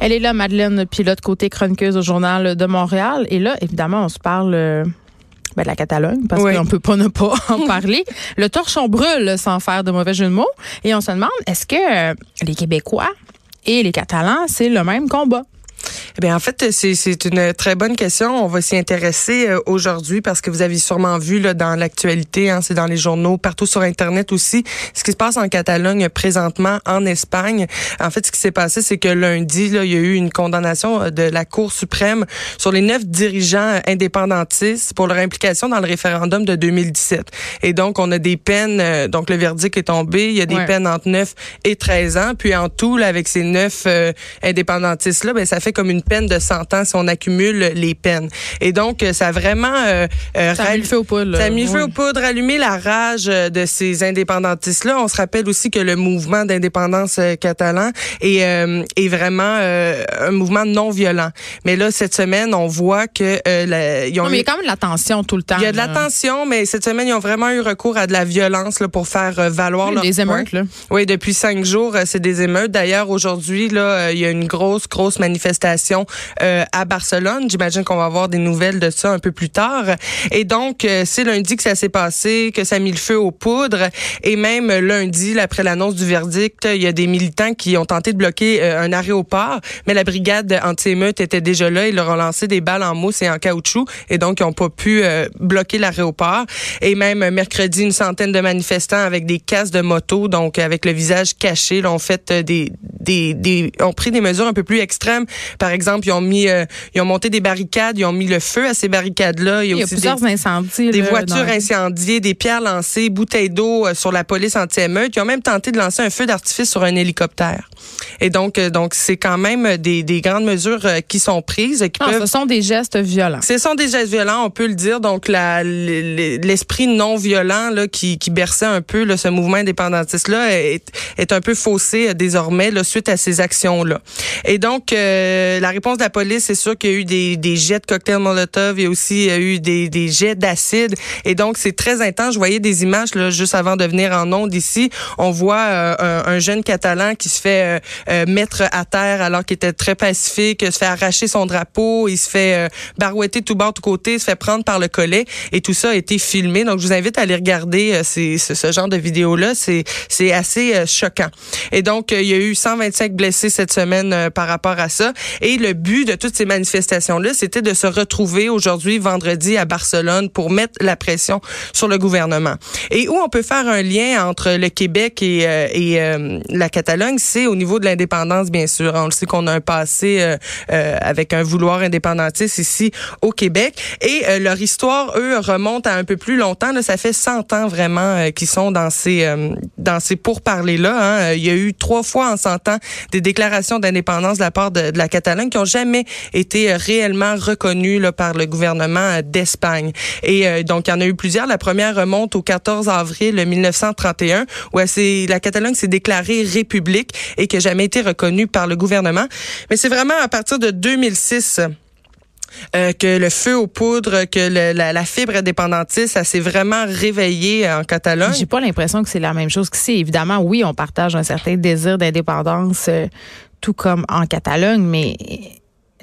Elle est là, Madeleine Pilote, côté chroniqueuse au Journal de Montréal. Et là, évidemment, on se parle euh, ben, de la Catalogne, parce qu'on peut pas ne pas en parler. Le torchon brûle sans faire de mauvais jeu de mots. Et on se demande, est-ce que euh, les Québécois et les Catalans, c'est le même combat? Eh bien, en fait, c'est une très bonne question. On va s'y intéresser euh, aujourd'hui parce que vous avez sûrement vu là, dans l'actualité, hein, c'est dans les journaux, partout sur Internet aussi, ce qui se passe en Catalogne présentement, en Espagne. En fait, ce qui s'est passé, c'est que lundi, là, il y a eu une condamnation euh, de la Cour suprême sur les neuf dirigeants indépendantistes pour leur implication dans le référendum de 2017. Et donc, on a des peines, euh, donc le verdict est tombé, il y a des peines entre 9 et 13 ans. Puis en tout, là, avec ces neuf indépendantistes-là, ben, ça fait comme une peine de 100 ans si on accumule les peines. Et donc, euh, ça a vraiment... Euh, euh, ça a mis le feu aux poudres. Ça a mis le feu aux poudres, allumé la rage de ces indépendantistes-là. On se rappelle aussi que le mouvement d'indépendance catalan est, est vraiment un mouvement non violent. Mais là, cette semaine, on voit que... La, ils ont non, mais il y a quand même de la tension tout le temps. Il y a de la tension, mais cette semaine, ils ont vraiment eu recours à de la violence là, pour faire valoir oui, Des émeutes, là. Oui, depuis cinq jours, c'est des émeutes. D'ailleurs, aujourd'hui, là, il y a une grosse, grosse manifestation euh, à Barcelone. J'imagine qu'on va avoir des nouvelles de ça un peu plus tard. Et donc, euh, c'est lundi que ça s'est passé, que ça a mis le feu aux poudres. Et même lundi, après l'annonce du verdict, il y a des militants qui ont tenté de bloquer euh, un aéroport, mais la brigade anti-émeute était déjà là. Ils leur ont lancé des balles en mousse et en caoutchouc, et donc ils n'ont pas pu bloquer l'aéroport. Et même mercredi, une centaine de manifestants avec des casques de moto, donc avec le visage caché, l'ont fait des, des, des, ont pris des mesures un peu plus extrêmes. Par ils ont mis, euh, ils ont monté des barricades, ils ont mis le feu à ces barricades-là. Il y a, aussi plusieurs des, incendies. Des voitures incendiées, des pierres lancées, bouteilles d'eau euh, sur la police anti-émeute. Ils ont même tenté de lancer un feu d'artifice sur un hélicoptère. Et donc, euh, donc c'est quand même des, des, grandes mesures qui sont prises. Qui non, ce sont des gestes violents. Ce sont des gestes violents, on peut le dire. Donc, l'esprit non violent là, qui, qui berçait un peu là, ce mouvement indépendantiste-là est, est un peu faussé désormais là, suite à ces actions-là. Et donc, euh, la réponse de la police, c'est sûr qu'il y a eu des, jets de cocktails Molotov, il y a aussi eu des, jets d'acide. Et donc, c'est très intense. Je voyais des images là, juste avant de venir en onde ici. On voit euh, un, jeune Catalan qui se fait euh, mettre à terre alors qu'il était très pacifique, se fait arracher son drapeau, il se fait barouetter tout bord, tout côté, se fait prendre par le collet. Et tout ça a été filmé. Donc, je vous invite à aller regarder ce, genre de vidéo-là. C'est, assez choquant. Et donc, il y a eu 125 blessés cette semaine par rapport à ça. Le but de toutes ces manifestations-là, c'était de se retrouver aujourd'hui, vendredi, à Barcelone pour mettre la pression sur le gouvernement. Et où on peut faire un lien entre le Québec et, euh, et euh, la Catalogne, c'est au niveau de l'indépendance, bien sûr. On le sait qu'on a un passé euh, avec un vouloir indépendantiste ici au Québec. Et leur histoire, eux, remonte à un peu plus longtemps. Là, ça fait 100 ans vraiment qu'ils sont dans ces, dans ces pourparlers-là. Hein. Il y a eu trois fois en 100 ans des déclarations d'indépendance de la part de la Catalogne qui ont jamais été euh, réellement reconnues là, par le gouvernement euh, d'Espagne. Et euh, donc, il y en a eu plusieurs. La première remonte au 14 avril 1931, où la Catalogne s'est déclarée république et qui n'a jamais été reconnue par le gouvernement. Mais c'est vraiment à partir de 2006 que le feu aux poudres, que la, la, fibre indépendantiste, ça s'est vraiment réveillé en Catalogne. J'ai pas l'impression que c'est la même chose qu'ici. Évidemment, oui, on partage un certain désir d'indépendance, tout comme en Catalogne, mais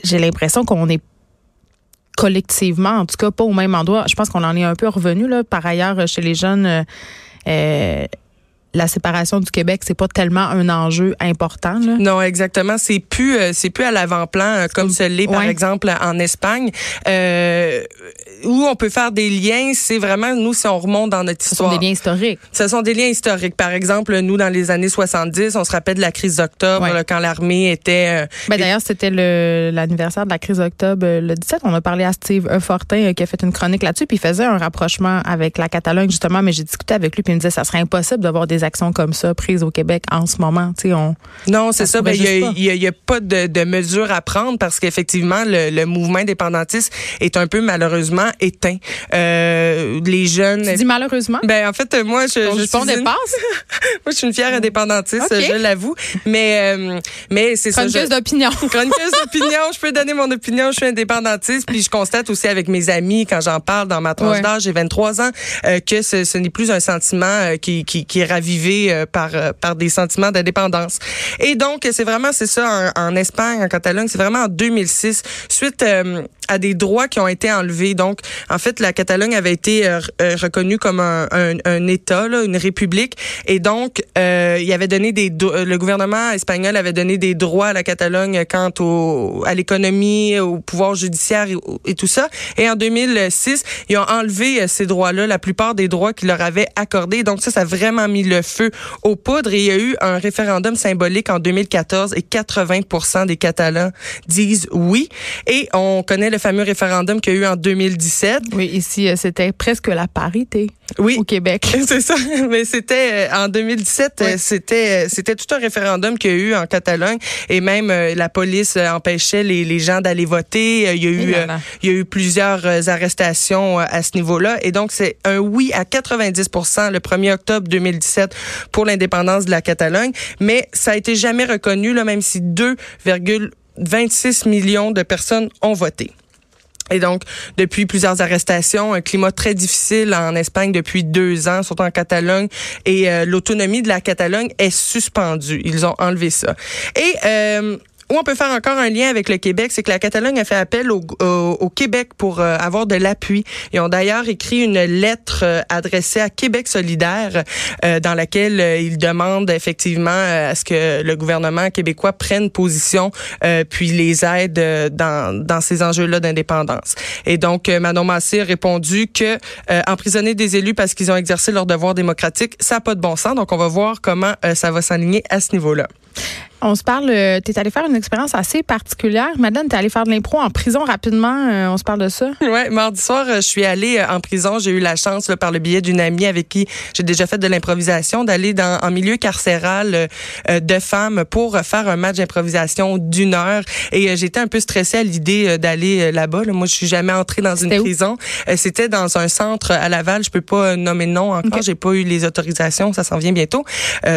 j'ai l'impression qu'on est collectivement, en tout cas pas au même endroit. Je pense qu'on en est un peu revenu là. Par ailleurs, chez les jeunes, euh, euh, la séparation du Québec, c'est pas tellement un enjeu important. Là. Non, exactement. C'est plus, euh, c'est plus à l'avant-plan comme ce l'est par exemple en Espagne. Euh, où on peut faire des liens, c'est vraiment nous si on remonte dans notre histoire. Ce sont des liens historiques. Ce sont des liens historiques. Par exemple, nous dans les années 70, on se rappelle de la crise d'octobre quand l'armée était. Euh, ben, d'ailleurs, c'était l'anniversaire de la crise d'octobre euh, le 17. On a parlé à Steve Fortin euh, qui a fait une chronique là-dessus, puis il faisait un rapprochement avec la Catalogne justement. Mais j'ai discuté avec lui, puis il me disait ça serait impossible d'avoir des actions comme ça prises au Québec en ce moment. Tu sais, on. Non, c'est ça. Ben, il n'y a, pas de, de mesures à prendre parce qu'effectivement, le, le mouvement indépendantiste est un peu malheureusement éteint. Euh, les jeunes. Tu dis malheureusement? Ben en fait moi je je, suis une... moi je suis une fière indépendantiste, je l'avoue. Mais euh, mais c'est ça. Chroniqueuse d'opinion. Chroniqueuse d'opinion. Je peux donner mon opinion. Je suis indépendantiste. Puis je constate aussi avec mes amis quand j'en parle dans ma tranche d'âge, j'ai 23 ans, euh, que ce, ce n'est plus un sentiment euh, qui, qui, qui est ravivé euh, par par des sentiments d'indépendance. Et donc c'est vraiment c'est ça en, en, Espagne, en Catalogne, c'est vraiment en 2006 suite à des droits qui ont été enlevés. Donc, en fait, la Catalogne avait été euh, euh, reconnue comme un, un, un État, là, une république, et donc euh, il avait donné des le gouvernement espagnol avait donné des droits à la Catalogne quant au à l'économie, au pouvoir judiciaire et, tout ça. Et en 2006, ils ont enlevé ces droits-là, la plupart des droits qu'ils leur avaient accordés. Donc ça, ça a vraiment mis le feu aux poudres. Et il y a eu un référendum symbolique en 2014 et 80% des Catalans disent oui. Et on connaît le fameux référendum qu'il y a eu en 2017. Oui, ici, euh, c'était presque la parité. Oui. Au Québec. C'est ça. Mais c'était euh, en 2017, euh, c'était c'était tout un référendum qu'il y a eu en Catalogne et même la police empêchait les, les gens d'aller voter. Il y a eu il y a eu plusieurs arrestations à ce niveau-là et donc c'est un oui à 90% le 1er octobre 2017 pour l'indépendance de la Catalogne, mais ça a été jamais reconnu là même si 2,26 millions de personnes ont voté. Et donc, depuis plusieurs arrestations, un climat très difficile en Espagne depuis deux ans, surtout en Catalogne, et euh, l'autonomie de la Catalogne est suspendue. Ils ont enlevé ça. Et euh, où on peut faire encore un lien avec le Québec, c'est que la Catalogne a fait appel au, au, Québec pour euh, avoir de l'appui. Ils ont d'ailleurs écrit une lettre euh, adressée à Québec solidaire euh, dans laquelle ils demandent effectivement à ce que le gouvernement québécois prenne position puis les aide dans, dans ces enjeux-là d'indépendance. Et donc, Manon Massé a répondu que emprisonner des élus parce qu'ils ont exercé leur devoir démocratique, ça n'a pas de bon sens. Donc, on va voir comment ça va s'aligner à ce niveau-là. On se parle, euh, tu es allé faire une expérience assez particulière. Madeleine, tu es allé faire de l'impro en prison rapidement. Euh, on se parle de ça? Oui, mardi soir, euh, je suis allée en prison. J'ai eu la chance, par le biais d'une amie avec qui j'ai déjà fait de l'improvisation, d'aller dans en milieu carcéral de femmes pour faire un match d'improvisation d'une heure. Et j'étais un peu stressée à l'idée d'aller là-bas. Moi, je suis jamais entrée dans une prison. C'était dans un centre à Laval. Je peux pas nommer le nom encore. J'ai pas eu les autorisations. Ça s'en vient bientôt.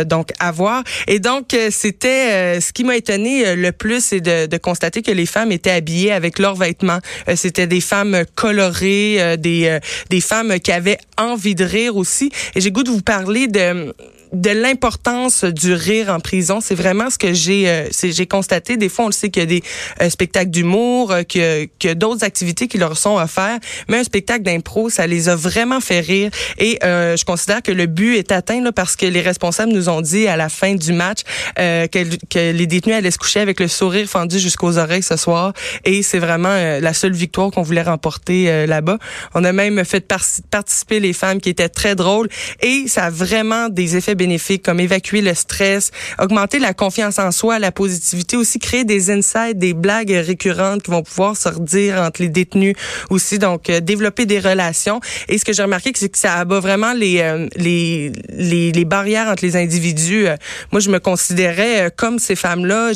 donc, à voir. Et donc, c'était euh, ce qui m'a étonné euh, le plus, c'est de, de, constater que les femmes étaient habillées avec leurs vêtements. Euh, c'était des femmes colorées, des, des femmes qui avaient envie de rire aussi. Et j'ai goût de vous parler de de l'importance du rire en prison. C'est vraiment ce que j'ai euh, j'ai constaté. Des fois, on le sait qu'il y a des euh, spectacles d'humour, euh, que, que d'autres activités qui leur sont offertes, mais un spectacle d'impro, ça les a vraiment fait rire. Et euh, je considère que le but est atteint là, parce que les responsables nous ont dit à la fin du match que, que, les détenus allaient se coucher avec le sourire fendu jusqu'aux oreilles ce soir. Et c'est vraiment la seule victoire qu'on voulait remporter là-bas. On a même fait participer les femmes qui étaient très drôles et ça a vraiment des effets comme évacuer le stress, augmenter la confiance en soi, la positivité, aussi créer des insights, des blagues récurrentes qui vont pouvoir sortir entre les détenus aussi, donc euh, développer des relations. Et ce que j'ai remarqué, c'est que ça abat vraiment les, euh, les, les, les, barrières entre les individus. Euh, moi, je me considérais comme ces femmes-là.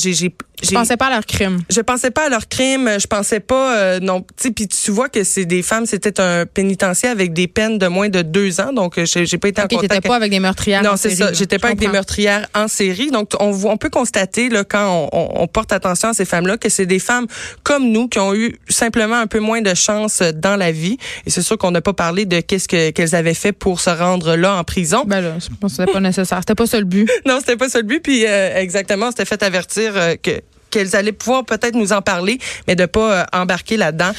Je pensais pas à leur crime. Je pensais pas à leur crime. Je pensais pas euh, non. Tu puis tu vois que c'est des femmes. C'était un pénitencier avec des peines de moins de deux ans. Donc j'ai pas été en contact. pas avec des meurtrières. Non, c'est ça. J'étais pas avec des meurtrières en série. Donc on on peut constater là quand on, on porte attention à ces femmes-là que c'est des femmes comme nous qui ont eu simplement un peu moins de chance dans la vie. Et c'est sûr qu'on n'a pas parlé de qu'est-ce que qu'elles avaient fait pour se rendre là en prison. Ben là, je pense que c'était pas nécessaire. C'était pas ça le but. non, c'était pas ça le but. Puis euh, exactement, c'était fait avertir euh, que qu'elles allaient pouvoir peut-être nous en parler, mais de pas euh, embarquer là-dedans.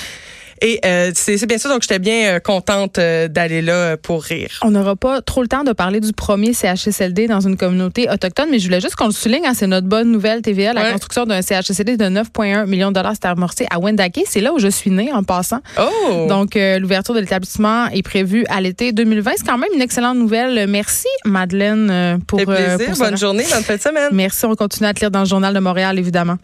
Et c'est bien sûr, donc j'étais bien contente d'aller là pour rire. On n'aura pas trop le temps de parler du premier CHSLD dans une communauté autochtone, mais je voulais juste qu'on le souligne, hein, c'est notre bonne nouvelle TVA, la construction d'un CHSLD de 9,1 millions de dollars, s'est amorcée à Wendake. C'est là où je suis née en passant. Oh! Donc, l'ouverture de l'établissement est prévue à l'été 2020. C'est quand même une excellente nouvelle. Merci, Madeleine, pour, plaisir. Bonne journée, bonne fin de semaine. Merci. On continue à te lire dans le Journal de Montréal, évidemment.